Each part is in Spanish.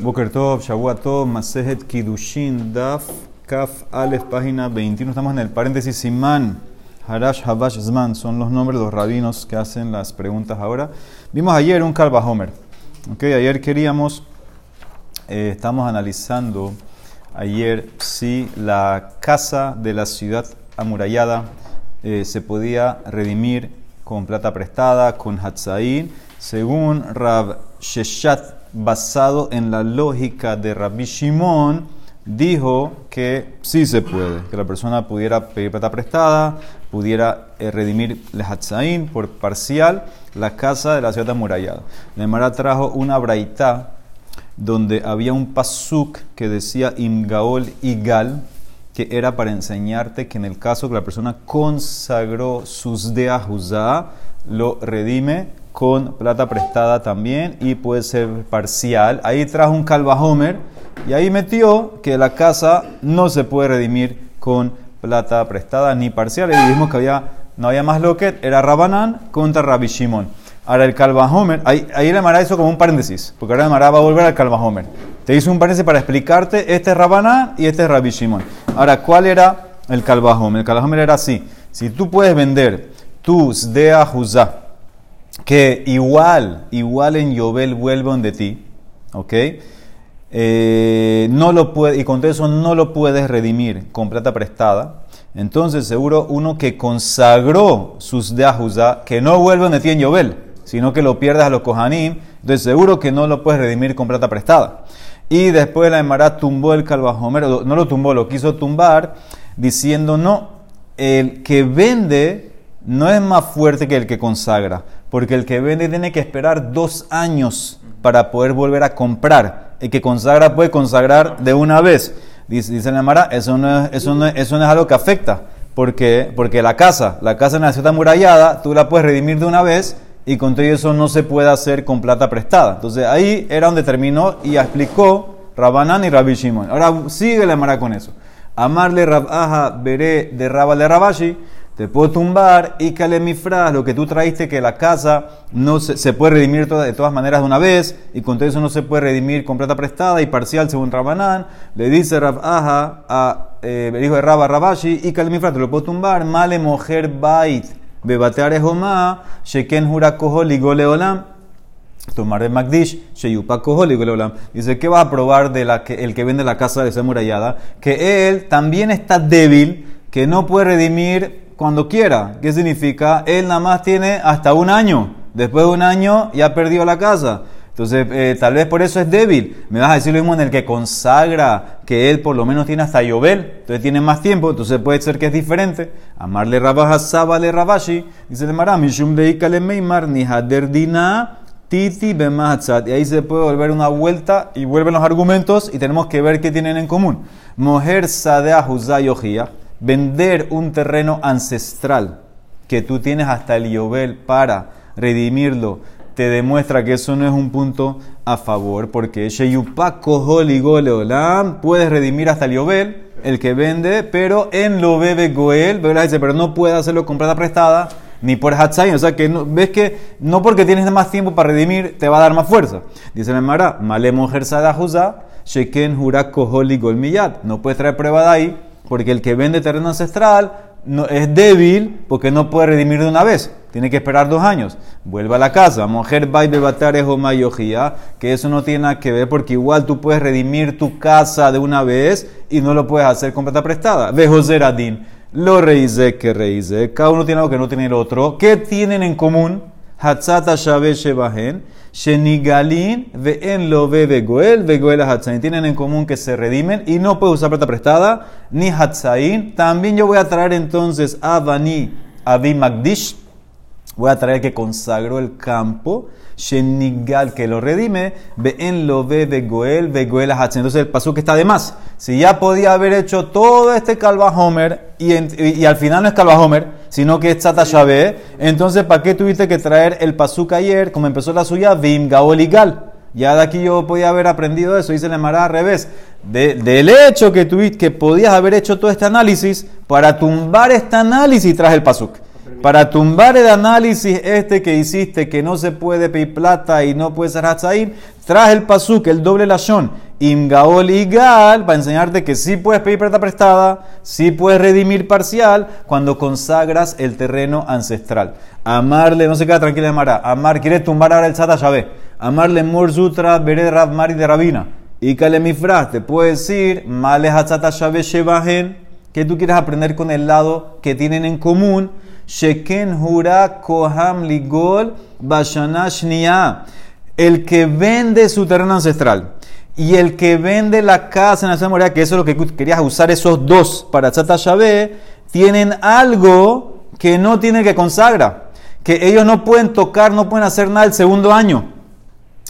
Boker Tov, Shavuot Masejet Kidushin, Daf, Kaf, Aleph, página 21. Estamos en el paréntesis Simán, Harash, Habash, Zman. Son los nombres de los rabinos que hacen las preguntas ahora. Vimos ayer un Kalba Homer. Okay, ayer queríamos, eh, estamos analizando ayer si la casa de la ciudad amurallada eh, se podía redimir con plata prestada, con Hatzain, según Rab Sheshat basado en la lógica de Rabbi Shimon, dijo que sí se puede, que la persona pudiera pedir plata prestada, pudiera eh, redimir Lehatzain por parcial la casa de la ciudad amurallada. Nemara trajo una braita donde había un pasuk que decía Imgaol Igal, que era para enseñarte que en el caso que la persona consagró sus de lo redime con plata prestada también y puede ser parcial. Ahí trajo un calvajomer y ahí metió que la casa no se puede redimir con plata prestada ni parcial. Y dijimos que había, no había más loquet, era Rabanán contra Rabbi Shimon. Ahora el calvajomer, ahí, ahí le amará eso como un paréntesis, porque ahora le va a volver al calvajomer. Te hizo un paréntesis para explicarte, este es Rabanán y este es Rabbi Shimon. Ahora, ¿cuál era el calvajomer? El calvajomer era así, si tú puedes vender tus de Juzá, que igual, igual en Yobel vuelven de ti, ¿ok? Eh, no lo puede, y con eso no lo puedes redimir con plata prestada. Entonces, seguro uno que consagró sus de que no vuelven de ti en Yobel, sino que lo pierdas a los Kohanim, entonces seguro que no lo puedes redimir con plata prestada. Y después la Emara tumbó el calvajomer, no lo tumbó, lo quiso tumbar, diciendo no, el que vende no es más fuerte que el que consagra porque el que vende tiene que esperar dos años para poder volver a comprar. El que consagra puede consagrar de una vez. Dice, dice la Mara, eso no, es, eso, no eso no es algo que afecta, porque, porque la casa, la casa en la ciudad murallada, tú la puedes redimir de una vez y con todo eso no se puede hacer con plata prestada. Entonces ahí era donde terminó y explicó Rabanán y Rabbi Shimon. Ahora sigue la Mara con eso. Amarle Rabaja veré de Rabal de Rabashi te puedo tumbar y calemifras, lo que tú traíste que la casa no se, puede redimir de todas maneras de una vez y con todo eso no se puede redimir con plata prestada y parcial según Rabanán. Le dice Rab Aja a eh, el hijo de Rabba Rabashi y calemifras, te lo puedo tumbar. Male mujer bait, bebateare jomá, sheken jura kohol y goleolam. Tomar de Magdish, Sheyupa. Dice, ¿qué va a probar de la que, el que vende la casa de esa murallada? Que él también está débil, que no puede redimir cuando quiera. ¿Qué significa? Él nada más tiene hasta un año. Después de un año ya perdió la casa. Entonces, eh, tal vez por eso es débil. Me vas a decir lo mismo en el que consagra que él por lo menos tiene hasta Yobel. Entonces tiene más tiempo. Entonces puede ser que es diferente. Amarle Rabaja le Rabashi. Dice el Maram, Mishum le Meimar, ni Haderdina, Titi Bemahatzat. Y ahí se puede volver una vuelta y vuelven los argumentos y tenemos que ver qué tienen en común. Moher Sadea Juzá vender un terreno ancestral que tú tienes hasta el Yobel para redimirlo, te demuestra que eso no es un punto a favor, porque puedes redimir hasta el Yobel, el que vende, pero en lo bebe Goel, pero no puede hacerlo con plata prestada ni por Hatzain. O sea que ves que no porque tienes más tiempo para redimir te va a dar más fuerza. Dice la Mara, Male mujer Sheken. No puedes traer prueba de ahí porque el que vende terreno ancestral no, es débil porque no puede redimir de una vez. Tiene que esperar dos años. Vuelve a la casa. Mujer mayojía, que eso no tiene nada que ver porque igual tú puedes redimir tu casa de una vez y no lo puedes hacer con plata prestada. Ve José Radín. Lo reíze que reíze. Cada uno tiene algo que no tiene el otro. ¿Qué tienen en común? Hatzata Shabe Shebahen. Shenigalin en lo bebe goel, goel hatzain. Tienen en común que se redimen y no puede usar plata prestada ni hatzain. También yo voy a traer entonces a Bani Abi Magdish. Voy a traer que consagró el campo. Shenigal que lo redime. en lo bebe goel, goel hatzain. Entonces el paso que está de más. Si ya podía haber hecho todo este calvajomer y, y, y al final no es calvajomer sino que es Tzata entonces ¿para qué tuviste que traer el pasuk ayer, como empezó la suya, Vim Gaoligal? Ya de aquí yo podía haber aprendido eso, dice la Mara al revés. del hecho que tuviste, que podías haber hecho todo este análisis, para tumbar este análisis traje el pasuk. Para tumbar el análisis este que hiciste, que no se puede pedir plata y no puede ser hatzaim, traje el pasuk, el doble lashon, imgaol igal, para enseñarte que sí puedes pedir plata prestada, sí puedes redimir parcial cuando consagras el terreno ancestral. Amarle, no se queda tranquila Mara, amar, quiere tumbar ahora el Sata Shabé. Amarle Morzutra, Bered Mari de Rabina. Y Kalemifra, te puede decir, Male Hatzata Shabé Shebahen, que tú quieres aprender con el lado que tienen en común. Sheken Hura Koham Ligol Bashanash El que vende su terreno ancestral y el que vende la casa en la memoria, que eso es lo que querías usar esos dos para Tzata Shabé, tienen algo que no tiene que consagra, que ellos no pueden tocar, no pueden hacer nada el segundo año.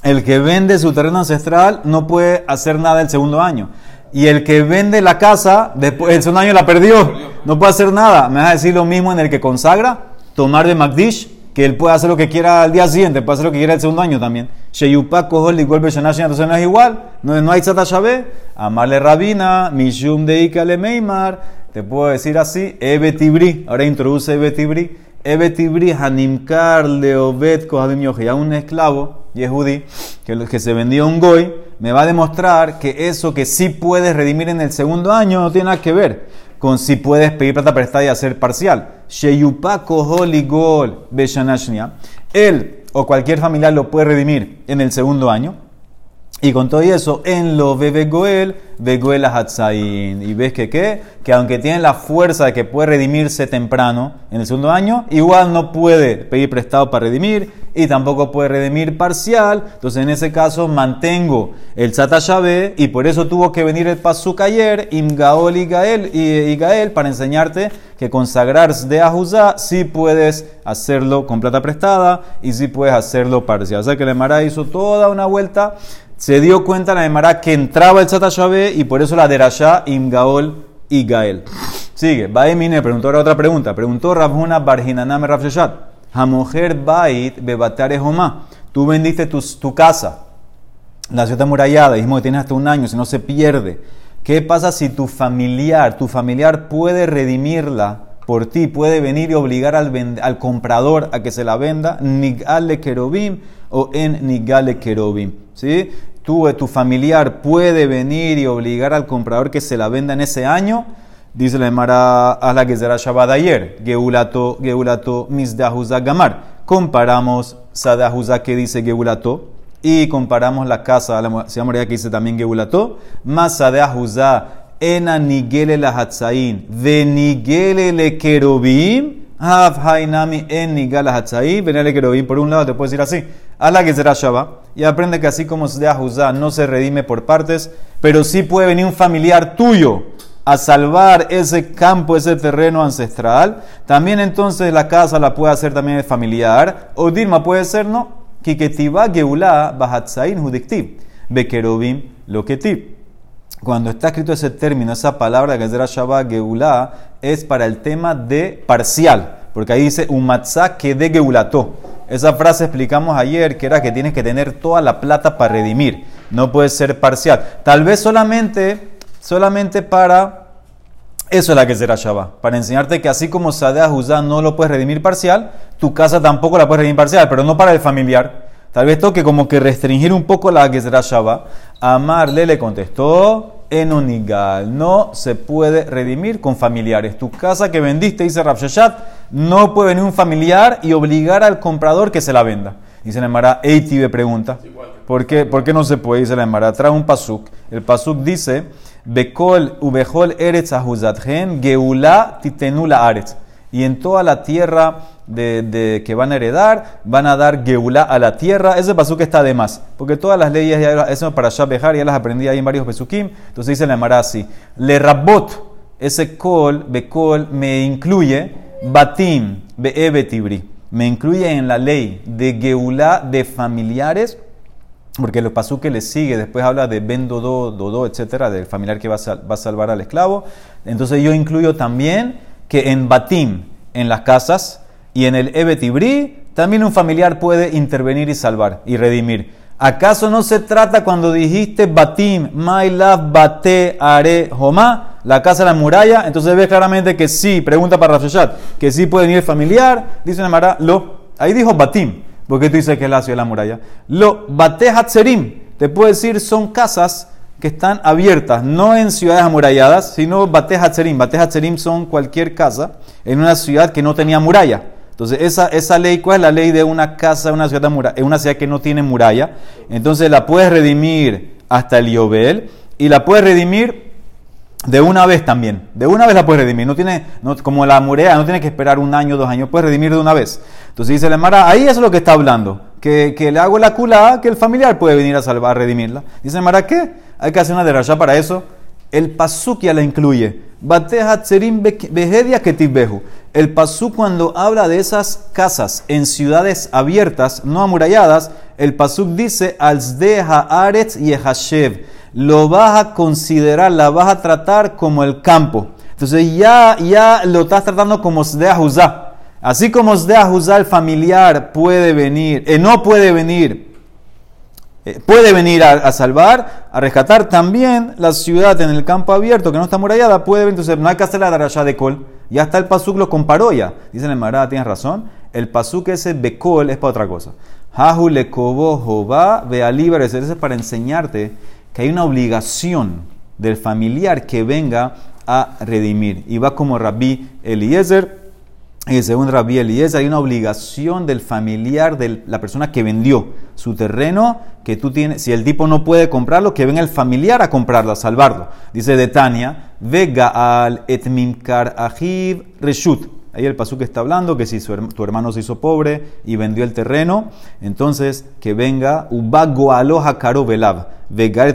El que vende su terreno ancestral no puede hacer nada el segundo año. Y el que vende la casa, después el segundo año la perdió, no puede hacer nada. Me vas a decir lo mismo en el que consagra, tomar de Magdish, que él puede hacer lo que quiera al día siguiente, puede hacer lo que quiera el segundo año también. Sheyupa kohol igual entonces no es igual, no, no hay tzata shabé. Amarle rabina, mishum de ikale meimar, te puedo decir así, ebe tibri, ahora introduce ebe tibri, ebe tibri hanimkar leovet kohadim yoje, a un esclavo, yehudi, que, que se vendió un goy, me va a demostrar que eso que sí puedes redimir en el segundo año no tiene nada que ver con si puedes pedir plata prestada y hacer parcial. Sheyupa koholigol beshanashnia. Él o cualquier familiar lo puede redimir en el segundo año. Y con todo eso, en lo bebe Goel, Begoel Hatzain. Y ves que qué? Que aunque tiene la fuerza de que puede redimirse temprano en el segundo año, igual no puede pedir prestado para redimir y tampoco puede redimir parcial. Entonces, en ese caso, mantengo el Tzata y por eso tuvo que venir el Pasuk ayer, Imgaol y Gael, y, Gael para enseñarte que consagrar de Ajuzá sí puedes hacerlo con plata prestada y sí puedes hacerlo parcial. O sea que el Emara hizo toda una vuelta se dio cuenta la Emara que entraba el Tzata y por eso la Derashá, Imgaol y Gael. Sigue, Baemine preguntó ahora otra pregunta. Preguntó Rabhuna Barhinaname Rafshashat. Hamoher Bait Bebatare Homa. Tú vendiste tu, tu casa, la ciudad murallada, dijimos que tienes hasta un año, si no se pierde. ¿Qué pasa si tu familiar, tu familiar puede redimirla por ti, puede venir y obligar al, al comprador a que se la venda? Nigale Kerobim o en Nigale Kerobim. ¿Sí? tú o tu familiar puede venir y obligar al comprador que se la venda en ese año, dice la Emara a la que será Shabbat ayer, Geulato, Geulato, Misdahuza Gamar. Comparamos Sadahuza que dice Geulato y comparamos la casa, la María que dice también Geulato, más Sadahuza ena nigele la hatzain, de nigele le kerubim, Hav hainami en nigala hatzain, venele kerubim, por un lado te puedes decir así, a la Shabbat y aprende que así como de Juzá no se redime por partes, pero sí puede venir un familiar tuyo a salvar ese campo, ese terreno ancestral. También entonces la casa la puede hacer también familiar. O Dilma puede ser, ¿no? Kiketiva geulá bahatzain judiktiv. Bekerobim loketib. Cuando está escrito ese término, esa palabra que Shabbat geulá, es para el tema de parcial. Porque ahí dice un matzah que de geulato. Esa frase explicamos ayer que era que tienes que tener toda la plata para redimir, no puede ser parcial. Tal vez solamente, solamente para eso es la que será Shabbat, para enseñarte que así como Sadea Juzá no lo puedes redimir parcial, tu casa tampoco la puedes redimir parcial, pero no para el familiar. Tal vez toque como que restringir un poco la que será Shabbat. Amarle le contestó, enonigal. No se puede redimir con familiares. Tu casa que vendiste, dice Rabshashat, no puede venir un familiar y obligar al comprador que se la venda. Dice la Emara, Eitibe pregunta, ¿por qué, ¿por qué no se puede? Dice la Emara, trae un pasuk. El pasuk dice, Bekol eretz ahuzatgen geula titenula aretz. Y en toda la tierra de, que van a heredar, van a dar Geulá a la tierra. Ese que está de más, porque todas las leyes, ya, eso para Shabejar, ya las aprendí ahí en varios Pesukim. Entonces dice la Marasi, le rabot, ese kol, bekol, me incluye batim, beebetibri, me incluye en la ley de Geulá de familiares. Porque lo pasó que le sigue, después habla de Ben Dodo, Dodo, etcétera, del familiar que va va a salvar al esclavo. Entonces yo incluyo también que en Batim, en las casas, y en el Ebetibri, también un familiar puede intervenir y salvar y redimir. ¿Acaso no se trata cuando dijiste Batim, My love Bate Are Homa? la casa de la muralla, entonces ves claramente que sí, pregunta para Rafshashat, que sí puede venir familiar, dice la Mara, lo, ahí dijo Batim, porque tú dices que es la ciudad de la muralla, lo, Bate Hatzerim, te puedo decir son casas que están abiertas, no en ciudades amuralladas, sino Bate Hatzerim, Bate Hatzerim son cualquier casa en una ciudad que no tenía muralla. Entonces, esa, esa ley, ¿cuál es la ley de una casa una ciudad, una ciudad que no tiene muralla? Entonces la puedes redimir hasta el Yobel y la puedes redimir de una vez también. De una vez la puedes redimir. No tiene, no, como la muralla, no tiene que esperar un año, dos años. Puedes redimir de una vez. Entonces dice la Mara, ahí es lo que está hablando. Que, que le hago la culá, que el familiar puede venir a salvar, a redimirla. Dice la Mara, ¿qué? Hay que hacer una derraya para eso. El pasuk ya la incluye. El pasuk cuando habla de esas casas en ciudades abiertas, no amuralladas, el pasuk dice, Alzdeha Aretz Yehashev. Lo vas a considerar, la vas a tratar como el campo. Entonces ya, ya lo estás tratando como Juzá. Así como Juzá, el familiar puede venir, eh, no puede venir eh, puede venir a, salvar, a rescatar también la ciudad en el campo abierto que no está murallada, puede venir, entonces no hay que hacer la darashá de col, ya está el pasuk lo comparó ya, dicen el Mará, tienes razón, el pasuk ese bekol es para otra cosa. Jahu le ve ese es para enseñarte que hay una obligación del familiar que venga a redimir. Y va como Rabbi Eliezer, y según Rabbi Eliezer, hay una obligación del familiar de la persona que vendió su terreno, que tú tienes, si el tipo no puede comprarlo, que venga el familiar a comprarlo, a salvarlo. Dice de Tania, vega al etmimkar ahiv reshut. Ahí el pasú que está hablando, que si tu hermano se hizo pobre y vendió el terreno, entonces que venga ubago aloha karo velav, vega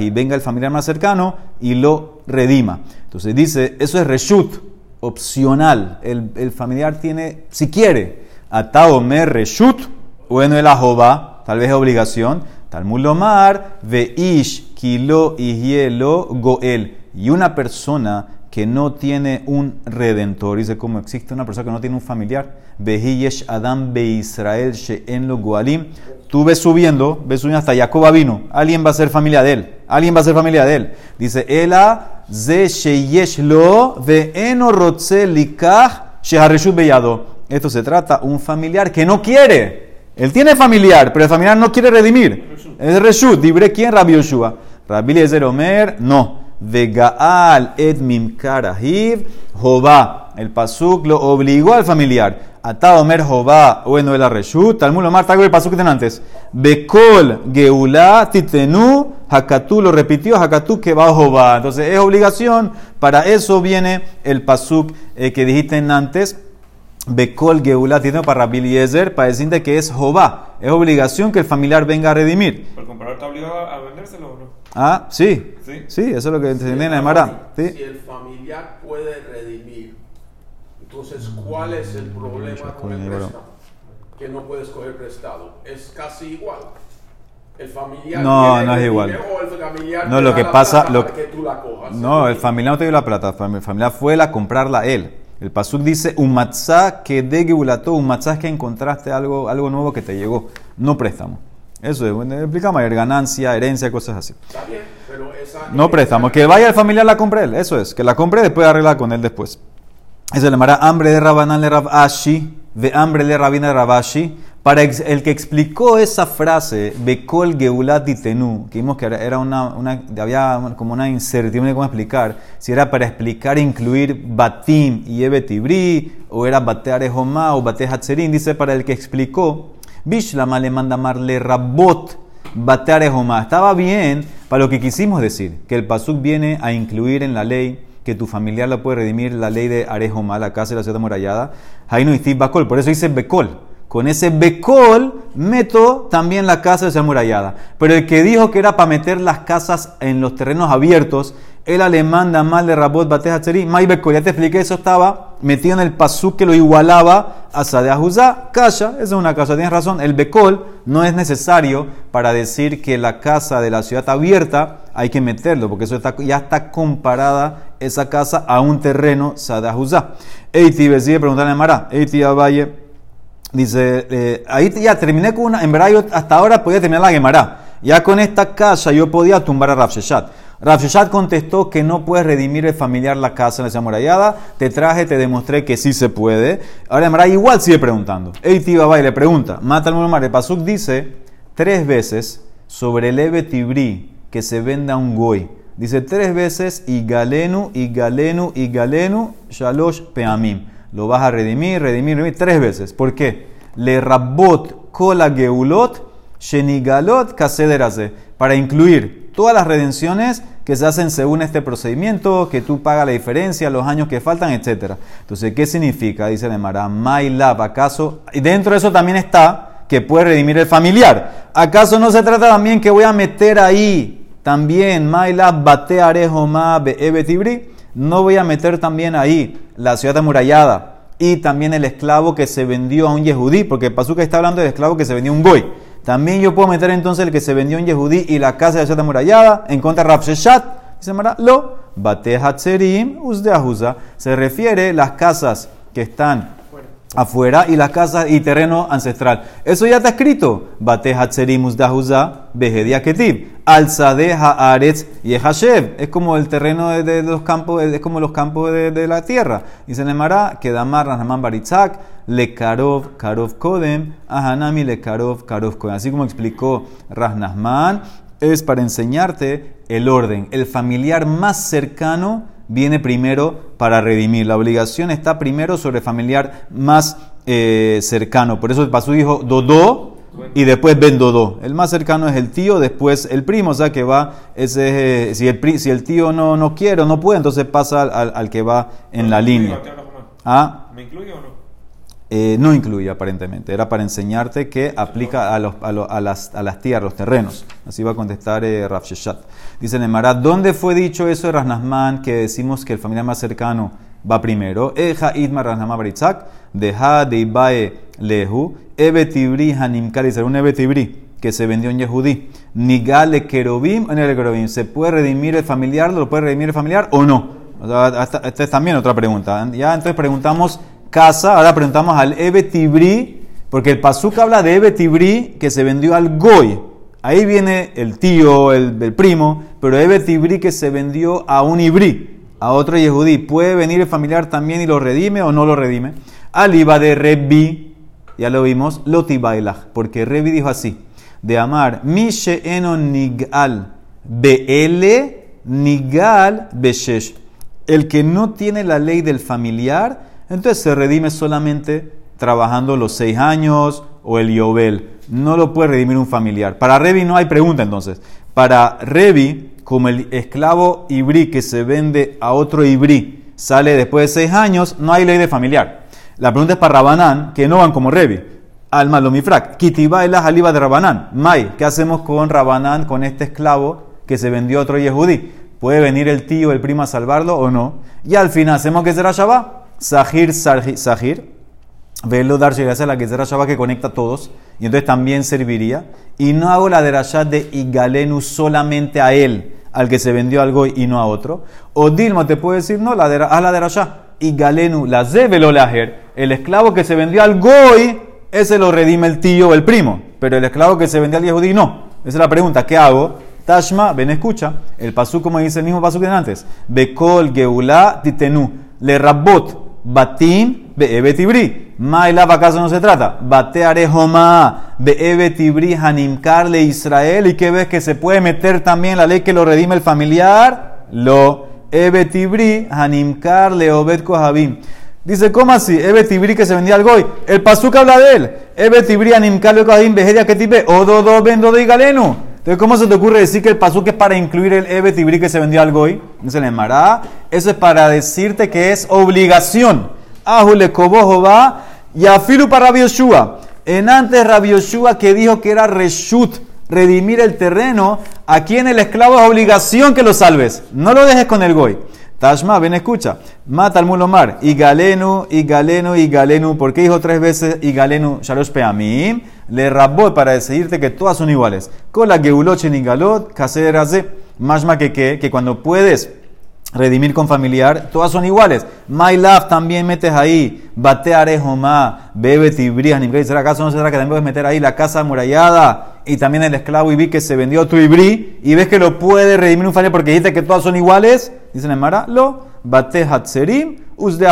y venga el familiar más cercano y lo redima. Entonces dice, eso es reshut opcional. El, familiar tiene, si quiere, atao me reshut, bueno el ajoba, tal vez obligación. Talmud lomar, veish, kilo y hielo, goel. Y una persona que no tiene un redentor, dice como existe una persona que no tiene un familiar, vehiyesh adam be Israel en lo goalim. Tú ves subiendo, ves subiendo hasta Jacob vino, alguien va a ser familia de él, alguien va a ser familia de él. Dice, ela ze sheyesh lo ve'eno rotze likach beyado. Esto se trata un familiar que no quiere. Él tiene familiar, pero el familiar no quiere redimir. Es reshut. Dibre quién? Rabbi Yoshua. Rabbi Eliezer Omer, no. Vegaal edmim karahiv jova. El pasuk lo obligó al familiar. Ata Omer Jobá, bueno, el Reshut, Talmud tago el que tiene antes. Bekol Geulá Titenu, Hakatú, lo repitió, Hakatú que va Jobá. Entonces es obligación, para eso viene el pasuk eh, que dijiste antes. Bekol Geulá Titenu para Rabbi Eliezer, para decirte que es Jobá. Es obligación que el familiar venga a redimir. ¿Por comprador está obligado a vendérselo o no? Ah, sí. Sí, sí eso es lo que entendí en la. Si el familiar puede redimir entonces, ¿cuál es el problema con el préstamo? Que no puedes coger prestado. Es casi igual. El familiar no, no es igual. no, lo que pasa, lo que, tú la cojas. No, el familiar no te dio la plata, el familiar fue a comprarla él. El pasuk dice un matzah que de un matzah que encontraste algo, algo nuevo que te llegó, no préstamo. Eso es, explicamos, ganancia, herencia, cosas así. Está bien, pero esa, no préstamo, que vaya el familiar la compre él, eso es, que la compre después arregla con él después. Eso le llamará hambre de Rabanán le Rabashi, de hambre de Rabina de Rabashi. Para el que explicó esa frase, Bekol Geulat Tenu, que vimos que era una, una, había como una incertidumbre cómo explicar, si era para explicar incluir Batim y Ebetibri, o era Bateare Homa o Bate Hatzerin, dice para el que explicó, Bishlama le manda amarle Rabot Bateare Homa. Estaba bien para lo que quisimos decir, que el Pasuk viene a incluir en la ley que tu familiar la puede redimir la ley de Arejoma, la casa de la ciudad amurallada. Hainu y Bakol, por eso dice Bekol. Con ese Bekol meto también la casa de la amurallada. Pero el que dijo que era para meter las casas en los terrenos abiertos, el alemán da mal de Rabot Batehatzeri, May Bekol, ya te expliqué, eso estaba metido en el pasú que lo igualaba a Sadeh Juzá. Kasha, esa es una casa, tienes razón. El Bekol no es necesario para decir que la casa de la ciudad abierta hay que meterlo, porque eso ya está comparada esa casa a un terreno Sadahuzá. Eiti sigue preguntarle a Mara. Eiti Valle dice, eh, ahí ya terminé con una, en verdad yo hasta ahora podía terminar la Gemara. Ya con esta casa yo podía tumbar a Rafsheshat. Rav Sheshat contestó que no puedes redimir el familiar la casa en la ciudad amurallada. Te traje, te demostré que sí se puede. Ahora Emara igual sigue preguntando. Eiti Baba y le pregunta. Mata al Mar. El Pasuk dice tres veces sobre el Ebe Tibri que se venda un goy. Dice tres veces y galenu, y galenu, y galenu, shalosh peamim. Lo vas a redimir, redimir, redimir tres veces. ¿Por qué? Le rabot kola geulot, shenigalot kasederase. Para incluir todas las redenciones que se hacen según este procedimiento, que tú pagas la diferencia, los años que faltan, etc. Entonces, ¿qué significa? Dice Nemara, Mailab, ¿acaso? Y dentro de eso también está que puede redimir el familiar. ¿Acaso no se trata también que voy a meter ahí también Mailab bate arejoma tibri? No voy a meter también ahí la ciudad amurallada y también el esclavo que se vendió a un yehudí, porque Pazuca está hablando del esclavo que se vendió a un goy. También yo puedo meter entonces el que se vendió en Yehudí y la casa de ciudad amurallada en contra de Rapsheshat. Se llama lo bate hatzerim. Se refiere las casas que están afuera y las casas y terreno ancestral. Eso ya está escrito. Bate hatzerim usdeahuza behedia ketib. Alzade haaretz yehashev. Es como el terreno de, los campos, es como los campos de, la tierra. Y se llamará Kedamar Rahman Baritzak le karov, karov kodem, ahanami le karov, karov kodem. Así como explicó Rasnasman, es para enseñarte el orden. El familiar más cercano viene primero para redimir. La obligación está primero sobre el familiar más eh, cercano. Por eso el pasú dijo Dodó y después Ben Dodó. El más cercano es el tío, después el primo. O sea que va, ese, si, el, si el tío no, no quiere o no puede, entonces pasa al, al que va en la línea. ¿Ah? ¿Me incluye o no? Eh, no incluye aparentemente. Era para enseñarte que aplica a, las, tierras, los terrenos. Así va a contestar eh, Rav Sheshat. Dice Nemara, ¿dónde fue dicho eso de Rasnasman que decimos que el familiar más cercano va primero? Eja idma Rasnasman baritzak, deja de ibae lehu, ebetibri hanimkar, dice un ebetibri que se vendió en Yehudí. Nigale kerobim en el kerobim. ¿Se puede redimir el familiar? ¿Lo puede redimir el familiar o no? esta es también otra pregunta. Ya entonces preguntamos casa. Ahora preguntamos al Ebe Tibri, porque el Pasuk habla de Ebe Tibri que se vendió al Goy. Ahí viene el tío, el, primo, pero Ebe Tibri que se vendió a un Ibri, a otro Yehudí. ¿Puede venir el familiar también y lo redime o no lo redime? Al Iba de Rebi, ya lo vimos, Lotibailach, porque Rebi dijo así, de amar, Mishe eno nigal, beele nigal beshesh. El que no tiene la ley del familiar, entonces se redime solamente trabajando los seis años o el Yobel. No lo puede redimir un familiar. Para Revi no hay pregunta entonces. Para Revi, como el esclavo ibrí que se vende a otro ibrí sale después de seis años, no hay ley de familiar. La pregunta es para Rabanán, que no van como Revi. Al malomifrak. Kitiba es la jaliba de Rabanán. May, ¿qué hacemos con Rabanán, con este esclavo que se vendió a otro yehudí? ¿Puede venir el tío, el primo a salvarlo o no? Y al final, ¿hacemos que será Shabbat? Sahir, Sahir, velo dar a la que Shabbat que conecta a todos, y entonces también serviría. Y no hago la derashá de Igalenu solamente a él, al que se vendió algo y no a otro. O Dilma te puede decir, no, la de, haz la derashá. Igalenu, la velo laher, el esclavo que se vendió al goy, ese lo redime el tío o el primo, pero el esclavo que se vendió al yehudí no. Esa es la pregunta, ¿qué hago? Tashma, ven escucha, el pasú como dice el mismo pasú que antes, Bekol Geulá Titenu, le rabot, Batim be'ebe tibri. Mailab acaso no se trata. Bate arejoma be'ebe tibri hanimkar le Israel. ¿Y qué ves que se puede meter también la ley que lo redime el familiar? Lo ebe tibri hanimkar le obed kohabim. Dice, ¿cómo así? Ebe tibri que se vendía al goy. El pasuk habla de él. Ebe tibri hanimkar le kohabim behedia que tipe. Ododo vendo de galeno. Entonces, ¿cómo se te ocurre decir que el pasuk es para incluir el Ebe Tibri que se vendió al Goy? Dice el Mará. Eso es para decirte que es obligación. Ahule va y afilu para Rabbi En antes Rabbi Yoshua que dijo que era reshut, redimir el terreno, aquí en el esclavo es obligación que lo salves. No lo dejes con el Goy. Tashma, ven, escucha. Mata al mulomar. Y galenu, y galenu, y galenu. ¿Por qué dijo tres veces y galenu? Shalosh peamim. Le rabó para decirte que todas son iguales. Con la geuloche ni galot, hace Más que, que cuando puedes redimir con familiar, todas son iguales. My love también metes ahí. Bate arejoma, bebe tibrias, ni será acaso no será que también puedes meter ahí la casa amurallada y también el esclavo vi que se vendió otro ibrí y ves que lo puede redimir un familiar porque dijiste que todas son iguales, dice el Mara, lo, bate hatzerim, usde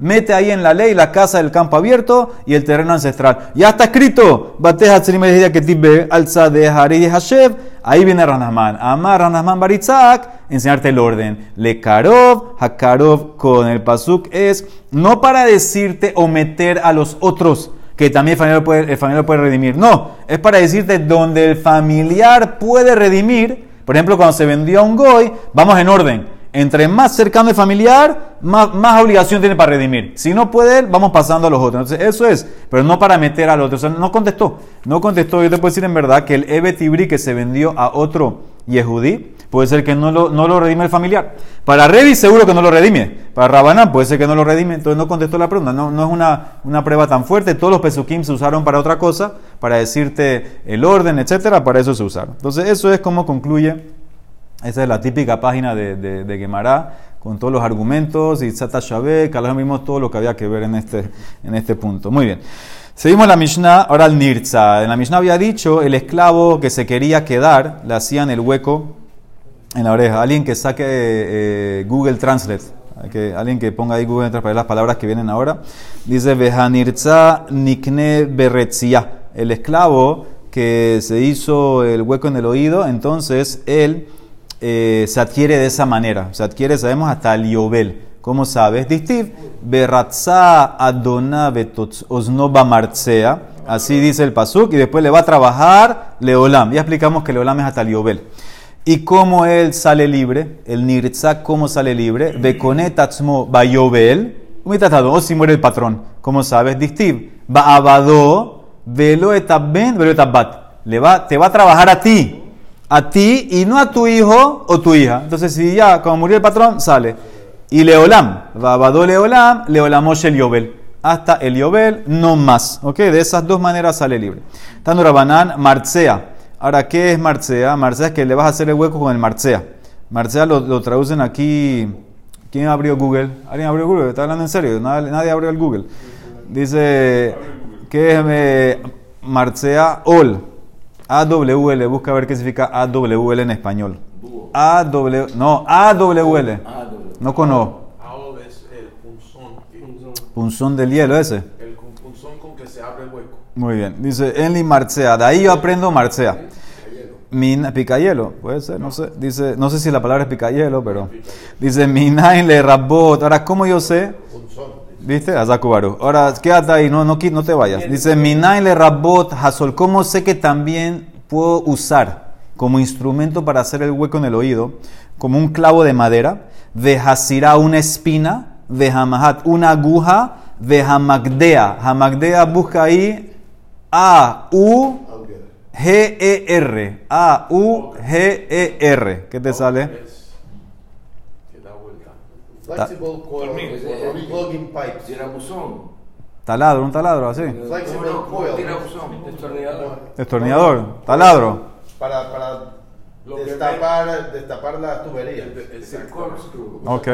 mete ahí en la ley la casa del campo abierto y el terreno ancestral. Ya está escrito, bate hatzerim que tibe alza de Hashev, ahí viene Ranahman, Amar Ranahman Baritzak, enseñarte el orden. Le karov, hakarov con el pasuk es no para decirte o meter a los otros que también el familiar, puede, el familiar puede redimir. No, es para decirte donde el familiar puede redimir. Por ejemplo, cuando se vendió a un goy, vamos en orden. Entre más cercano el familiar, más, más obligación tiene para redimir. Si no puede vamos pasando a los otros. Entonces, eso es, pero no para meter al otro. O sea, no contestó. No contestó. Yo te puedo decir en verdad que el Ebetibri que se vendió a otro Yehudí, puede ser que no lo, no lo redime el familiar. Para Revi seguro que no lo redime. Para Rabanán puede ser que no lo redime. Entonces no contestó la pregunta. No, no es una, una prueba tan fuerte. Todos los pesukim se usaron para otra cosa, para decirte el orden, etcétera. Para eso se usaron. Entonces eso es como concluye. Esa es la típica página de, de, de con todos los argumentos y Tzata Shabé, que vimos todo lo que había que ver en este, en este punto. Muy bien. Seguimos la Mishnah, ahora el Nirza. En la Mishnah había dicho el esclavo que se quería quedar, le hacían el hueco en la oreja. Alguien que saque eh, Google Translate, alguien que ponga ahí Google Translate las palabras que vienen ahora. Dice Vejanirza Nikne Beretzia. El esclavo que se hizo el hueco en el oído, entonces él eh, se adquiere de esa manera. Se adquiere, sabemos, hasta el Yobel. ¿Cómo sabes? Distiv, Beratza Adona Osnoba Marcea. Así dice el Pasuk. Y después le va a trabajar Leolam. Ya explicamos que Leolam es hasta el Yobel. ¿Y cómo él sale libre? El Nirza, ¿cómo sale libre? Bekonet Atzmo Bayobel. O si muere el patrón. ¿Cómo sabes? Distiv, Baabado Velo Etaben Velo Etabat. Le va, te va a trabajar a ti a ti y no a tu hijo o tu hija. Entonces, si ya, como murió el patrón, sale. Y Leolam, Babado Leolam, Leolamosh el Yobel. Hasta el Yobel, no más. ¿Ok? De esas dos maneras sale libre. Tando Rabanán, Marcea. Ahora, ¿qué es Marcea? Marcea es que le vas a hacer el hueco con el Marcea. Marcea lo, traducen aquí. ¿Quién abrió Google? ¿Alguien abrió Google? ¿Está hablando en serio? Nadie, abrió el Google. Dice, ¿qué es eh, Marcea? Ol. AWL, busca ver qué significa AWL en español. AW, no, AWL. No conozco. es el punzón. Punzón del hielo ese. El punzón con que se abre el hueco. Muy bien. Dice Enli Marcea. De ahí yo aprendo Marcea. Min, picayelo, puede ser, no sé. Dice, no sé si la palabra es picayelo, pero dice Minain le rabot. Ahora, ¿cómo yo sé? ¿Viste? Azakubaru. Ahora, quédate ahí, no, no, no te vayas. Dice, Minaile Rabot Hasol. ¿Cómo sé que también puedo usar como instrumento para hacer el hueco en el oído, como un clavo de madera, de Hasira una espina, de Hamahat una aguja, de Hamagdea. Hamagdea busca ahí A, U, G, E, R. A, U, G, E, R. ¿Qué te sale? Flexible coil, plugging pipes. Tirabuzón. Taladro, un taladro así. Flexible coil. Destornillador. Destornillador, taladro. Para, para destapar, destapar las tuberías. El corkscrew. Ok.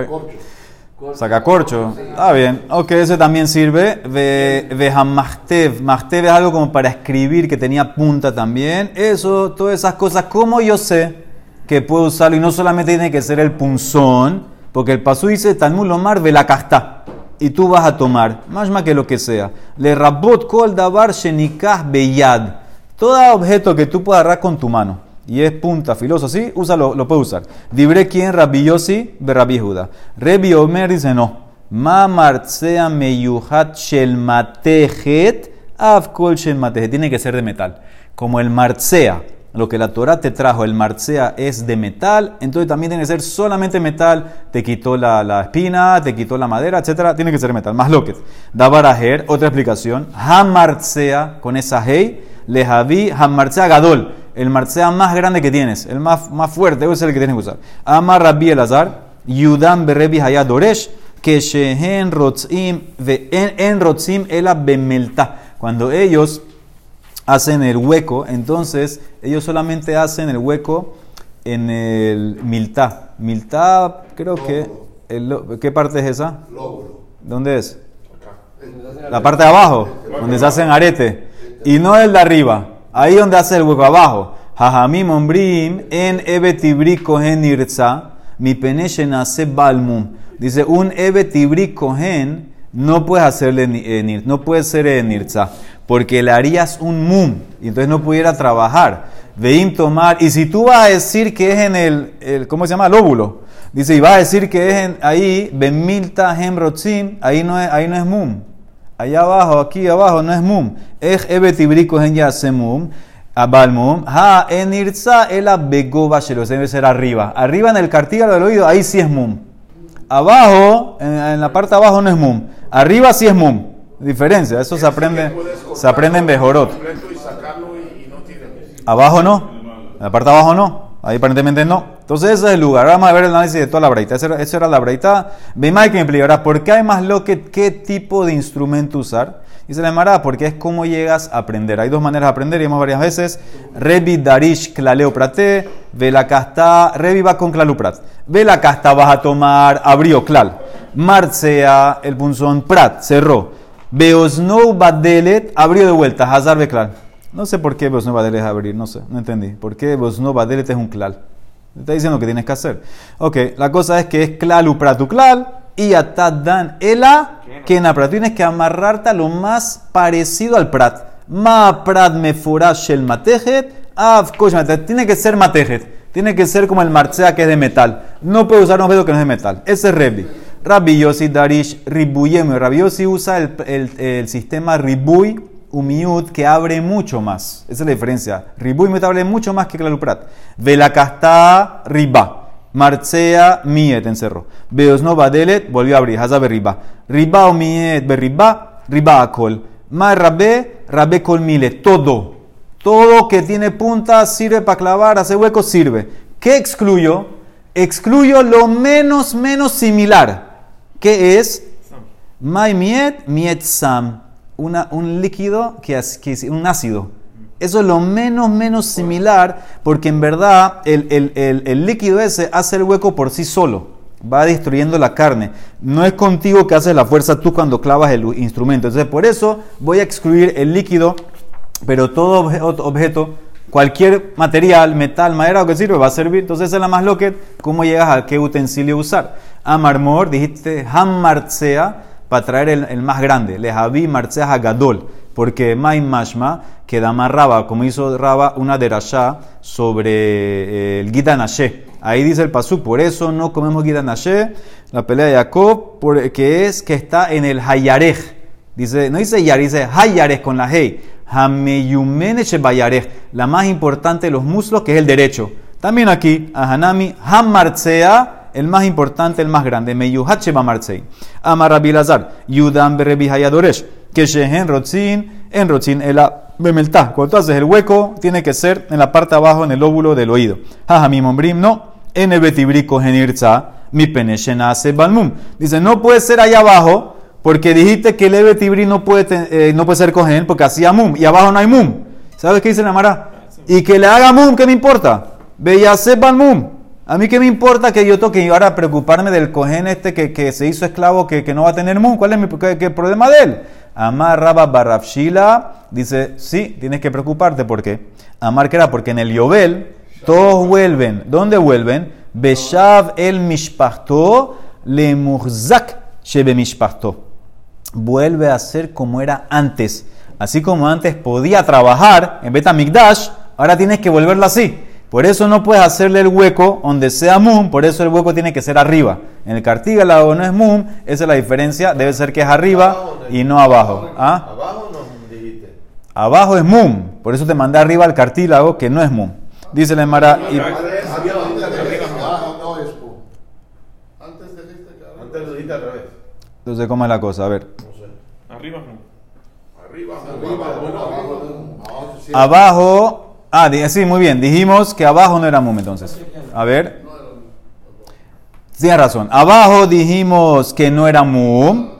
Sacacorcho. Está bien. Ok, ese también sirve. Vejamachtev. Machtev es algo como para escribir que tenía punta también. Eso, todas esas cosas. ¿Cómo yo sé que puedo usarlo? Y no solamente tiene que ser el punzón porque el pasú dice, Talmud Lomar la casta. Y tú vas a tomar, más más que lo que sea. Le rabot kol davar shenikah beyad. Todo objeto que tú puedas agarrar con tu mano y es punta, filoso, ¿sí? Úsalo, lo puedes usar. Dibre quien Rabbi Yossi, Rabbi Judá. Rebi Omer dice no. Ma martzea meyuhat shel matejet, av kol shel matejet. Tiene que ser de metal. Como el martzea lo que la Torah te trajo, el marcea, es de metal, entonces también tiene que ser solamente metal, te quitó la, espina, te quitó la madera, etcétera, tiene que ser metal. Más lo que Dabarajer, otra explicación, Hamarcea, con esa hey, le javi Hamarcea Gadol, el marcea más grande que tienes, el más, más fuerte, ese es el que tienes que usar. Amar Rabbi Elazar, Yudam Berebi Hayadoresh, que Shehen Rotzim, en Rotzim Ela Bemelta. Cuando ellos hacen el hueco, entonces ellos solamente hacen el hueco en el miltá. Miltá, creo que. ¿Qué parte es esa? ¿Dónde es? La parte de abajo, donde se hacen arete. Y no el de arriba. Ahí donde hace el hueco abajo. Jajamim ombrim en ebetibri kohen mi peneshe nace balmum. Dice, un ebetibri kohen no puedes hacerle ni- eh, no puede ser eh, nirza, porque le harías un mum, y entonces no pudiera trabajar. Veim tomar, y si tú vas a decir que es en el, el ¿cómo se llama? El óvulo. Dice, y vas a decir que es en, ahí, Bemilta Hemrotzim, ahí no es, ahí no es mum. Allá abajo, aquí abajo, no es mum. Ej ebetibrico en yase mum. Abalmum. Ha enirza el begoba shelo. Debe ser arriba. Arriba en el cartílago del oído, ahí sí es mum. Abajo, en, en la parte abajo no es mum. Arriba sí es mum. Diferencia, eso se aprende, se aprende en Bejorot. Abajo no. En la parte de abajo no. Ahí aparentemente no. Entonces ese es el lugar. Ahora vamos a ver el análisis de toda la breita. Eso era, eso era la breita. Veimai que me explica. Ahora, ¿por qué hay más lo que qué tipo de instrumento usar? Y se le llamará porque es cómo llegas a aprender. Hay dos maneras de aprender y hemos varias veces. Revi Darish Klaleo Prate. Vela Casta. Revi va con Klaluprat. Vela Casta vas a tomar. Abrió Klal. Marcea. El punzón Prat. Cerró. Beosnou Badelet. Abrió de vuelta. Hazar Beklal. No sé por qué Beosnou Badelet es abrir. No sé. No entendí. ¿Por qué Beosnou Badelet es un Klal? Te está diciendo que tienes que hacer. Ok, la cosa es que es klalu pratu klal y dan ela kena prat. Tienes que amarrarte a lo más parecido al prat. Ma prat me furash el matejet, av. Tiene que ser matejet. Tiene que ser como el marcea que es de metal. No puede usar un objeto que no es de metal. Ese es Rebbi. Rabbi Yossi Darish Ribuyem. Rabbi Yossi usa el, el- sistema Ribuy Umiut que abre mucho más. Esa es la diferencia. Ribu y abre mucho más que Klaluprat. Velacastá riba. Marcea miet encerró. Beosno badelet volvió a abrir. Hazabe riba. Riba o miet berriba. Riba akol. Ma rabé rabé kol. Todo. Todo que tiene punta sirve para clavar, hacer hueco sirve. ¿Qué excluyo? Excluyo lo menos menos similar. ¿Qué es? Mai miet, miet sam. Un líquido que es, que un ácido. Eso es lo menos, menos similar, porque en verdad el, el- el- el líquido ese hace el hueco por sí solo. Va destruyendo la carne. No es contigo que haces la fuerza tú cuando clavas el instrumento. Entonces, por eso voy a excluir el líquido, pero todo objeto, cualquier material, metal, madera o que sirve, va a servir. Entonces, esa es la más loca. ¿Cómo llegas a qué utensilio usar? A marmor, dijiste ham marcea para traer el, el más grande. Le javi marcea hagadol. Porque Maim Mashma, que dama Raba, como hizo Raba, una derashá sobre eh, el Gitanashe. Ahí dice el pasú, por eso no comemos Gitanashe, la pelea de Jacob, por- que es que está en el Hayarej. Dice, no dice Yar, dice Hayarej con la Hey. Hameyumene la más importante de los muslos, que es el derecho. También aquí, a Hanami, Hamarcea, el más importante, el más grande. Meyuhat Shebamarcei. Amar Rabbi Lazar, Yudam Berebi Hayadoresh, que Shehen Rotzin, en Rotzin, ela Bemeltá. Cuando tú haces el hueco, tiene que ser en la parte abajo, en el óvulo del oído. Jajamim Ombrim, no. En el betibrico genirza, mi peneshen hace balmum. Dice, no puede ser allá abajo, porque dijiste que el ebetibri no puede, eh, no puede ser cogen, porque hacía mum, y abajo no hay mum. ¿Sabes qué dice la Mara? Y que le haga mum, ¿qué me importa? Veya sepan mum. A mí qué me importa que yo toque y ahora preocuparme del cogen este que, que se hizo esclavo que, que no va a tener mum. ¿Cuál es mi qué- qué problema de él? Amar Rabba Barrafshila dice, sí, tienes que preocuparte. ¿Por qué? Amar que era porque en el Yobel todos vuelven. ¿Dónde vuelven? Beshav el mishpachto le muhzak shebe mishpachto vuelve a ser como era antes. Así como antes podía trabajar en Betamigdash, ahora tienes que volverlo así. Por eso no puedes hacerle el hueco donde sea mum, por eso el hueco tiene que ser arriba. En el cartílago no es mum, esa es la diferencia, debe ser que es arriba y no abajo. ¿Ah? Abajo no dijiste. Abajo es mum, por eso te mandé arriba al cartílago que no es mum. Dice la Emara. y- Abajo no es pu. Antes dijiste que Antes lo dijiste al revés. Entonces, ¿cómo es la cosa? A ver. Arriba no. Arriba, Arriba, abajo. Ah, sí, muy bien. Dijimos que abajo no era mum entonces. A ver. Tienes razón. Abajo dijimos que no era mum.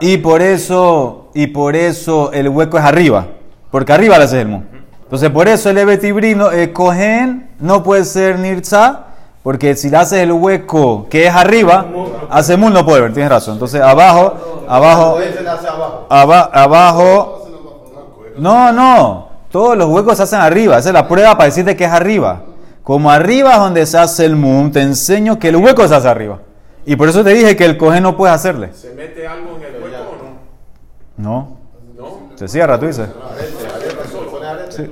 Y por eso, y por eso el hueco es arriba. Porque arriba le haces el mum. Entonces, por eso el ebetibrino, el cohen, no puede ser nirza. Porque si le haces el hueco que es arriba, hace mum no puede ver. Tienes razón. Entonces, abajo, abajo, abajo. aba- abajo. No, no. Todos los huecos se hacen arriba. Esa es la prueba para decirte que es arriba. Como arriba es donde se hace el mum, te enseño que el hueco se hace arriba. Y por eso te dije que el coge no puede hacerle. ¿Se mete algo en el hueco o no? No. No. Se cierra, tú dices. Sí.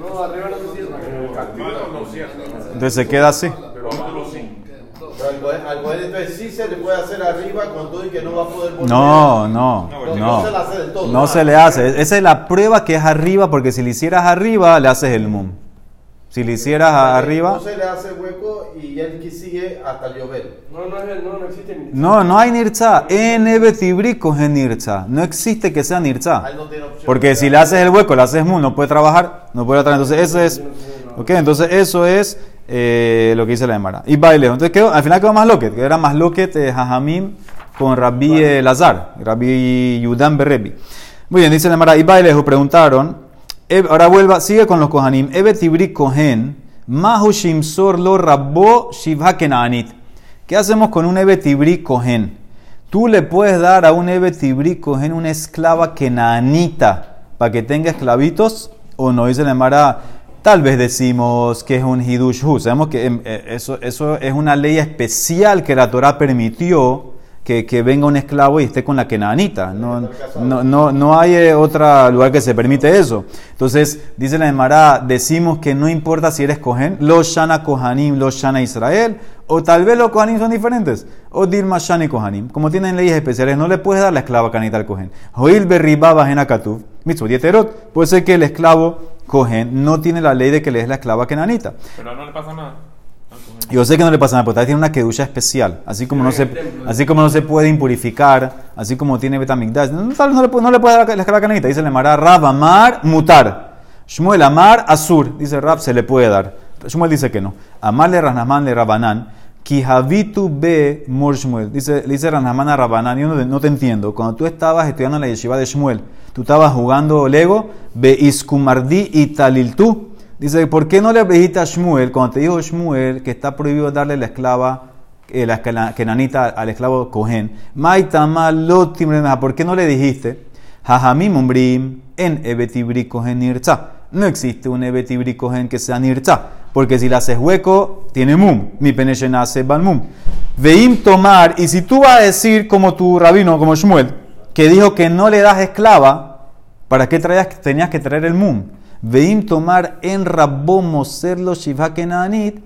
Entonces se queda así. Pero abajo sí. Pero al sí se le puede hacer arriba con todo y que no va a poder volver. No, no, No, no. se le hace del todo. No se le hace. Esa es la prueba que es arriba, porque si le hicieras arriba, le haces el mum. Si le hicieras arriba. No se le hace hueco y él que sigue hasta el llover. No, no, es- no, no existe ni. No, no hay nirza. En ebetibri en nirza. No existe que sea nirza. Porque si le haces el hueco, le haces mum, no puede trabajar, no puede trabajar. Entonces, eso es. Ok, entonces eso es eh, lo que dice la Emara. Y baile. Entonces, quedó, al final quedó más loquet, que era más loquet eh, Jajamim con Rabbi eh, Lazar, Rabbi Yudam Berrebi. Muy bien, dice la Emara. Y baile, preguntaron. Ahora vuelva, sigue con los Kohanim. Ebe Tibri Kohen, Mahu Shimsor lo Rabbo Shivha Kenanit. ¿Qué hacemos con un Ebe Tibri Kohen? Tú le puedes dar a un Ebe Tibri Kohen una esclava kenanita para que tenga esclavitos o no, dice la Emara. Tal vez decimos que es un Hidush Hu. Sabemos que em, eh, eso, eso es una ley especial que la Torah permitió que, que venga un esclavo y esté con la kenanita. No, no, no, no hay eh, otro lugar que se permite eso. Entonces, dice la Emara, decimos que no importa si eres Kohen, los Shana Kohanim, los Shana Israel, o tal vez los Kohanim son diferentes, o Dilma Shana y Kohanim. Como tienen leyes especiales, no le puedes dar la esclava canita al Kohen. Joil Berriba Bajena Katuv, Mitzvot Yeterot. Puede ser que el esclavo Kohen no tiene la ley de que le es la esclava kenanita. Pero no le pasa nada. Yo sé que no le pasa nada, pero tiene una kedusha especial. Así como, no se, así como no se puede impurificar, así como tiene betamigdash. No, tal vez no le, no le puede dar la escala canita. Dice le Mara Rab Amar Mutar. Shmuel Amar Asur. Dice Rab, se le puede dar. Shmuel dice que no. Amar le le Rabanán. Kihavitu be mor Shmuel. Dice, le dice Ranasman a Rabanán. Yo no, te- no te entiendo. Cuando tú estabas estudiando en la yeshiva de Shmuel, tú estabas jugando Lego, be iskumardi y taliltu. Dice, ¿por qué no le dijiste a Shmuel, cuando te dijo Shmuel que está prohibido darle la esclava, eh, la kenanita al esclavo Cohen? ¿por qué no le dijiste? Jajamim umbrim en ebetibri Cohen nirza. No existe un ebetibri Cohen que sea nirza, porque si la haces hueco, tiene mum. Mi peneshena hace ban mum. Veim tomar, y si tú vas a decir como tu rabino, como Shmuel, que dijo que no le das esclava, ¿para qué traías, tenías que traer el mum? Veim tomar en rabbo moserlo shiva kenanit.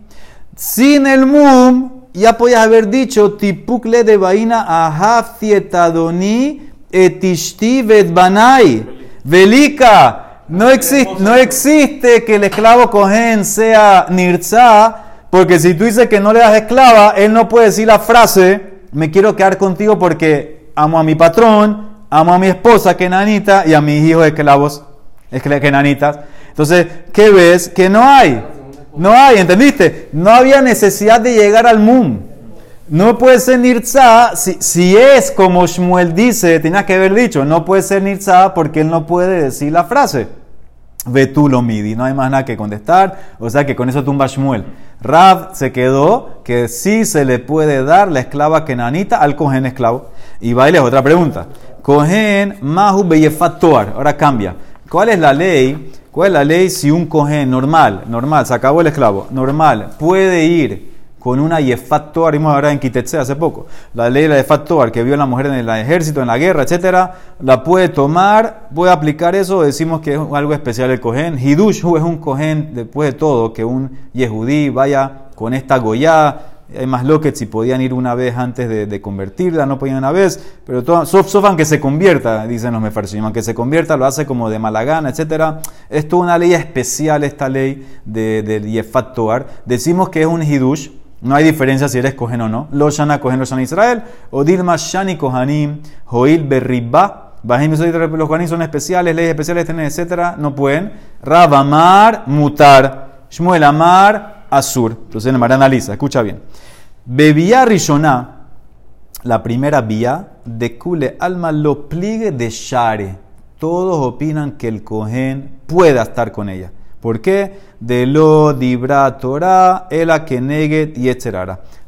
Sin el mum, ya podías haber dicho tipukle de vaina ahaf tietadoni etishti banai. Velika. No existe, no existe que el esclavo cohen sea nirza, porque si tú dices que no le das esclava, él no puede decir la frase, me quiero quedar contigo porque amo a mi patrón, amo a mi esposa kenanita y a mis hijos esclavos escla- kenanitas. Entonces, ¿qué ves? Que no hay. No hay, ¿entendiste? No había necesidad de llegar al mum. No puede ser nirza, si, si es como Shmuel dice, tenías que haber dicho, no puede ser nirza porque él no puede decir la frase. Ve tú lo midi, no hay más nada que contestar, o sea que con eso tumba Shmuel. Rav se quedó que sí se le puede dar la esclava kenanita al cohen esclavo. Y baile otra pregunta. Cohen mahu beyefat toar. Ahora cambia. ¿Cuál es la ley? ¿Cuál es la ley si un cohen normal, normal, se acabó el esclavo, normal, puede ir con una Yefat Toar, vimos ahora en Kitetse hace poco, la ley de la Yefat que vio a la mujer en el ejército, en la guerra, etcétera, la puede tomar, puede aplicar eso, decimos que es algo especial el Cohen. Hidushu es un Cohen, después de todo, que un Yehudí vaya con esta Goya, hay más loquet si podían ir una vez antes de, de convertirla, no podían una vez, pero todo, sof, se convierta, dicen los mefarshim, aunque se convierta, lo hace como de mala gana, etcétera. Es toda una ley especial esta ley de, del Yefat Toar. Decimos que es un Hidush, no hay diferencia si eres Cohen o no. Lo Shana Cohen, lo Shana Israel. O Dilma Shani Kohanim, Joil Berriba. Bajim los Kohanim son especiales, leyes especiales, tienen, etcétera. No pueden. Rabamar, Mutar. Shmuel Amar, Asur. Entonces el Mar analiza, escucha bien. Bebía Rishoná, la primera vía, de Kule Alma lo pligue de Share. Todos opinan que el Cohen pueda estar con ella. ¿Por qué? De lo dibra Torah, ela que negue y.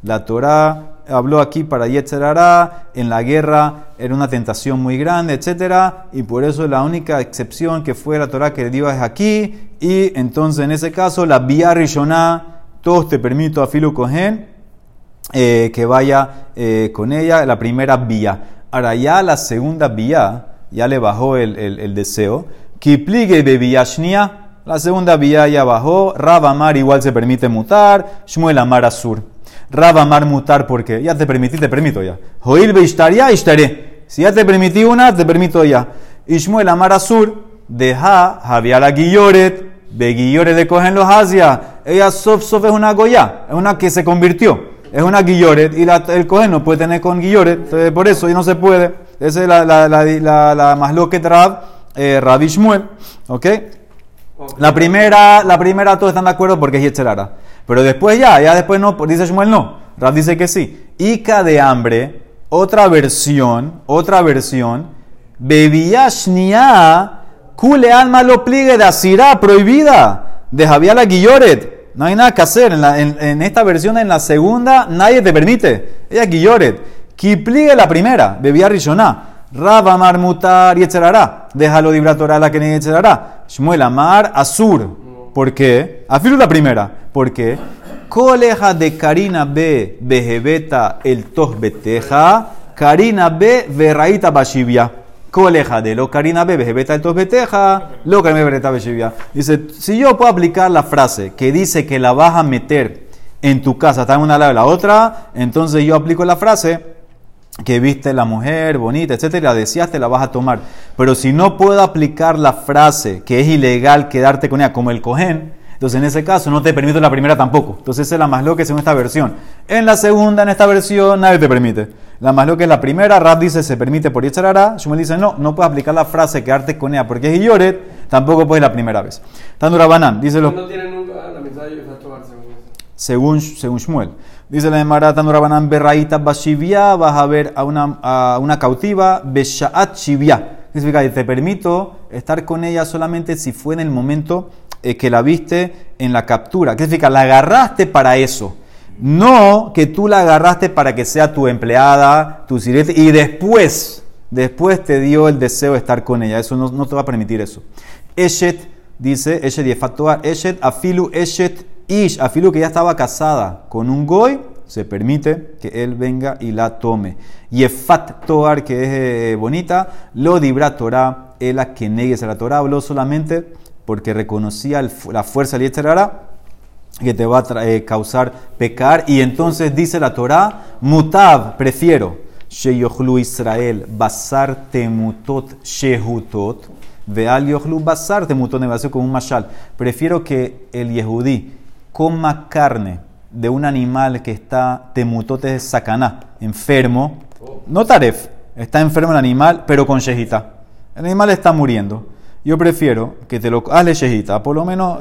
La Torah habló aquí para Yetzerara, en la guerra era una tentación muy grande, etcétera, y por eso la única excepción que fue la Torah que le dio es aquí, y entonces en ese caso la vía Rishoná, todos te permito a Filu Cohen eh, que vaya eh, con ella, la primera vía. Ahora ya la segunda vía, ya le bajó el, el, el deseo, Kipligue Bebiyashnia, la segunda vía ya bajó. Rabamar igual se permite mutar. Shmuel Amar Azur. Rabamar mutar porque ya te permití, te permito ya. Joil ya ishtaré. Si ya te permití una, te permito ya. Y Shmuel Amar Azur. Deja Javier la Guilloret. Be Guilloret de cogen los Asia. Ella sof sof es una goya. Es una que se convirtió. Es una Guilloret. Y la, el cogen no puede tener con Guilloret. Entonces, por eso y no se puede. Esa es la, la, la, la, la más lo que Rab, eh, Rabbi. ¿Ok? La primera, la primera todos están de acuerdo porque es Yetzerara. Pero después ya, ya después no, dice Shmuel no. Rab dice que sí. Ica de hambre, otra versión, otra versión. Bebía shnia, cule alma lo pliegue de asira prohibida. De Javier la Guilloret. No hay nada que hacer. En, esta versión, en la segunda, nadie te permite. Ella Guilloret. Que pliegue la primera, bebía Rishoná. Rab Amar Mutar y Etzerará. Déjalo de Torah la que ni Etzerará. Shmuel Amar Asur. ¿Por qué? Afilu la primera. ¿Por qué? Coleja de Karina B. Behebeta el Tos Beteja. Karina B. Verraita Bashivia. Coleja de lo Karina B. Behebeta el Tos Beteja. Lo Karina B. Verraita Bashivia. Dice, si yo puedo aplicar la frase que dice que la vas a meter en tu casa, está en una lado de la otra, entonces yo aplico la frase que viste la mujer bonita, etcétera, la deseaste, la vas a tomar. Pero si no puedo aplicar la frase que es ilegal quedarte con ella, como el cohen, entonces en ese caso no te permito la primera tampoco. Entonces esa es la más loca según esta versión. En la segunda, en esta versión, nadie te permite. La más loca es la primera, Rab dice se permite por Yetzarara, Shumel dice no, no puedes aplicar la frase quedarte con ella porque es Yoret, tampoco puedes la primera vez. Tandura Banán, dice los... No tiene nunca la mitad de según, según Shmuel. Dice la Emara Tanurabanan Berraita Bashivia, vas a ver a una, a una cautiva, Beshaat Shivia. Significa te permito estar con ella solamente si fue en el momento eh, que la viste en la captura. ¿Qué significa? La agarraste para eso. No que tú la agarraste para que sea tu empleada, tu sirete, y después, después te dio el deseo de estar con ella. Eso no, no te va a permitir eso. Eshet, dice, Eshet Yefatoa, Eshet Afilu Eshet Ish, afilu que ya estaba casada con un goy, se permite que él venga y la tome. Yefat Toar, que es eh, bonita, lo dibra Torah, a que negue a la Torah, habló solamente porque reconocía la fuerza del que te va a eh, causar pecar. Y entonces dice la Torah, mutab, prefiero, sheyochlu Israel, basar temutot shehutot, veal yochlu basar temutot, como un mashal. Prefiero que el yehudí coma carne de un animal que está temutote de sacaná, enfermo, no taref, está enfermo el animal, pero con shejita. El animal está muriendo. Yo prefiero que te lo hazle shejita, por lo menos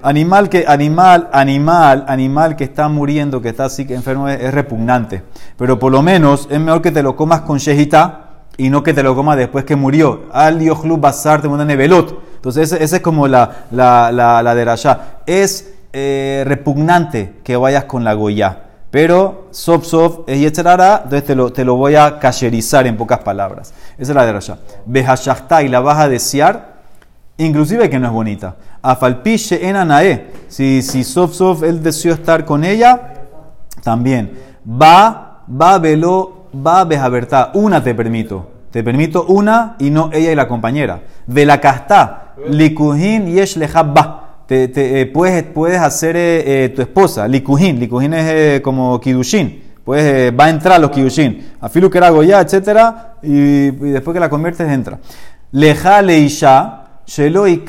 animal que animal, animal, animal que está muriendo, que está así que enfermo es, repugnante, pero por lo menos es mejor que te lo comas con shejita y no que te lo comas después que murió. Al yochlu basar te nevelot. Entonces esa es como la, la de Es eh, repugnante que vayas con la Goya. Pero sof sof es yetzerara, entonces te lo, te lo voy a cacherizar en pocas palabras. Esa es la de Rasha. Behashachta y la vas a desear, inclusive que no es bonita. Afalpiche en anae. Si, si sof sof él deseó estar con ella, también. Va, va velo, va bejabertá. Una te permito. Te permito una y no ella y la compañera. Velacastá. Likuhin yesh ba te, eh, puedes, puedes hacer eh, eh, tu esposa, likuhin, likuhin es como kidushin, pues va a entrar los kidushin, afilu que era goya, etcétera, y, después que la conviertes entra. Leja leisha, shelo y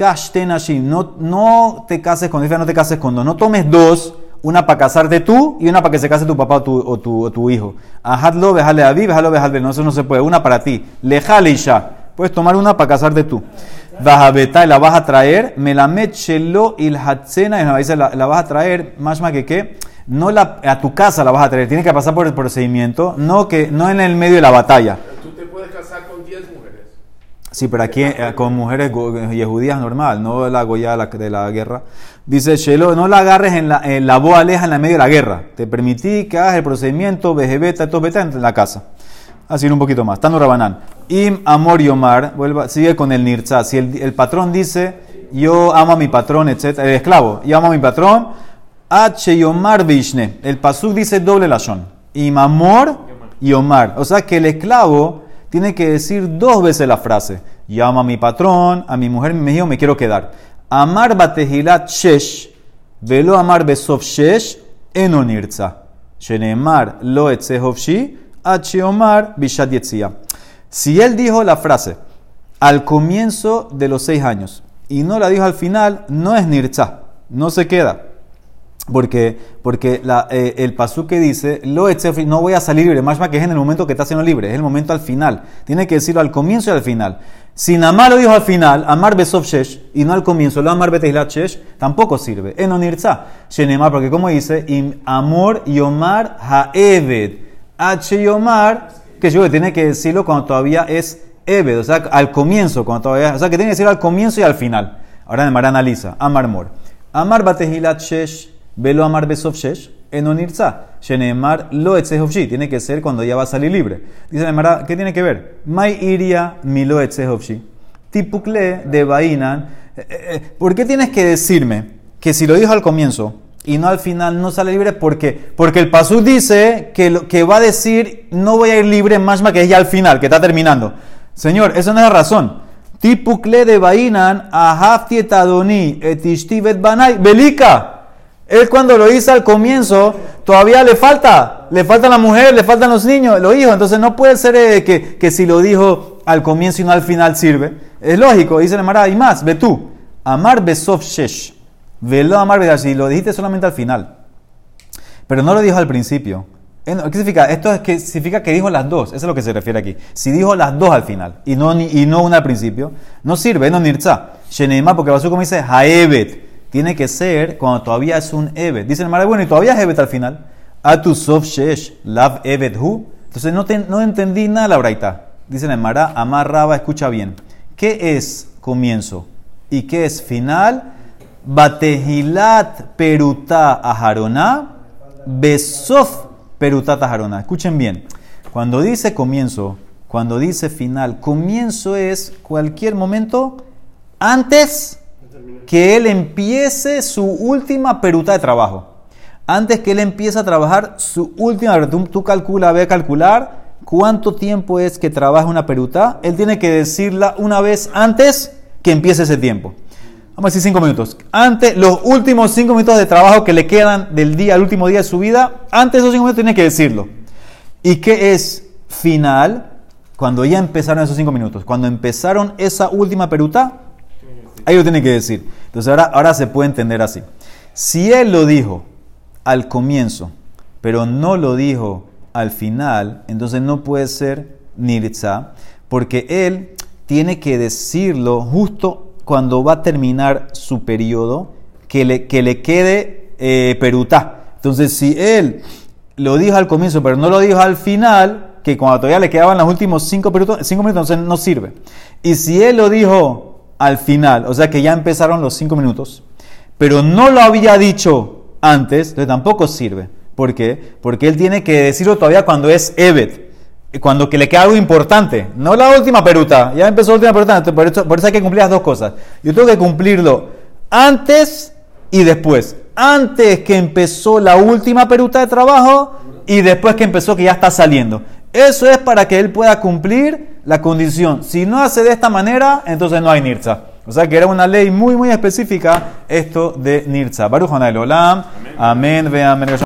no, no te cases con, no te cases con dos, no tomes dos, una para casarte tú y una para que se case tu papá o tu, o tu, hijo. Ajadlo, vejale a vejalo, vejale, no, eso no se puede, una para ti. Leja leisha, puedes tomar una para casarte tú y la vas a traer, Melamet Shelo il Hatzena, la, la vas a traer, más que qué, no la, a tu casa la vas a traer, tiene que pasar por el procedimiento, no, que, no en el medio de la batalla. Tú te puedes casar con 10 mujeres. Sí, pero aquí eh, con mujeres judías normal, no la goya de la, de la guerra. Dice Shelo, no la agarres en la, en la boa aleja en la medio de la guerra. Te permití que hagas el procedimiento, vejebeta, todo beta en la casa. Así un poquito más. Tano Rabanán. Im Amor Yomar, vuelva, sigue con el Nirza. Si el, el, patrón dice, yo amo a mi patrón, etc. El esclavo, yo amo a mi patrón. H Yomar Vishne. El pasuk dice doble lashon. Im Amor Yomar. O sea que el esclavo tiene que decir dos veces la frase. Llama a mi patrón, a mi mujer, mi hijo, me quiero quedar. Amar batehilat shesh, velo amar besov shesh, enonirza. Shenemar lo etzehofshi, acheomar bishat Si él dijo la frase al comienzo de los seis años y no la dijo al final, no es nirza, no se queda. Porque, porque la, eh, el pasú que dice, lo no voy a salir libre, más que es en el momento que está siendo libre, es el momento al final. Tiene que decirlo al comienzo y al final. Si Namar lo dijo al final, Amar Besov Shesh, y no al comienzo, lo Amar Beteilat Shesh, tampoco sirve. En Onirza, porque como dice, Amor Yomar Haeved, H Yomar, que yo tiene que decirlo cuando todavía es Eved, o sea, al comienzo, cuando todavía, o sea, que tiene que decirlo al comienzo y al final. Ahora Nemar analiza, Amar Mor. Amar Batehilat Shesh, Velo amar besov shesh, enonirza. Shenemar lo etzehofshi. Tiene que ser cuando ya va a salir libre. Dice la ¿qué tiene que ver? Mai iria mi lo etzehofshi. Tipukle de Bainan. Eh, eh, eh, ¿Por qué tienes que decirme que si lo dijo al comienzo y no al final no sale libre? ¿Por qué? Porque el pasú dice que, lo, que va a decir no voy a ir libre más que ya al final, que está terminando. Señor, eso no es la razón. Tipukle de Bainan, ahaftietadoni etishtivet banai, belika. Él cuando lo hizo al comienzo, todavía le falta. Le falta la mujer, le faltan los niños, los hijos. Entonces no puede ser eh, que, si lo dijo al comienzo y no al final sirve. Es lógico, dice la Mara, y más, ve tú. Amar besof shesh. Velo amar y Lo dijiste solamente al final. Pero no lo dijo al principio. ¿Qué significa? Esto es que significa que dijo las dos. Eso es lo que se refiere aquí. Si dijo las dos al final y no, y no una al principio, no sirve, no nirza. Sheneima, porque el como dice haebet tiene que ser cuando todavía es un Evet. Dice el bueno, y todavía es al final. Atu sof shesh, lav Evet hu. Entonces no, no entendí nada la braita. Dice el Mara, Amar Raba, escucha bien. ¿Qué es comienzo y qué es final? Batehilat peruta aharona, besof peruta aharona. Escuchen bien. Cuando dice comienzo, cuando dice final, comienzo es cualquier momento antes que él empiece su última peruta de trabajo. Antes que él empiece a trabajar su última tú, tú calcula, ve a calcular cuánto tiempo es que trabaja una peruta. Él tiene que decirla una vez antes que empiece ese tiempo. Vamos a decir cinco minutos. Antes, los últimos cinco minutos de trabajo que le quedan del día al último día de su vida, antes de esos cinco minutos tiene que decirlo. ¿Y qué es final? Cuando ya empezaron esos cinco minutos. Cuando empezaron esa última peruta, Ahí lo tiene que decir. Entonces ahora, ahora se puede entender así. Si él lo dijo al comienzo, pero no lo dijo al final, entonces no puede ser nirza, porque él tiene que decirlo justo cuando va a terminar su periodo, que le, que le quede eh. Entonces, si él lo dijo al comienzo, pero no lo dijo al final, que cuando todavía le quedaban los últimos cinco, cinco minutos, no sirve. Y si él lo dijo al final, o sea que ya empezaron los cinco minutos, pero no lo había dicho antes, entonces tampoco sirve. ¿Por qué? Porque él tiene que decirlo todavía cuando es Evet, cuando que le queda algo importante, no la última peruta, ya empezó la última peruta, por eso, por eso hay que cumplir las dos cosas. Yo tengo que cumplirlo antes y después. Antes que empezó la última peruta de trabajo y después que empezó que ya está saliendo. Eso es para que él pueda cumplir la condición. Si no hace de esta manera, entonces no hay nirza. O sea que era una ley muy, muy específica esto de nirza. Baruch Olam. Amén. Amén.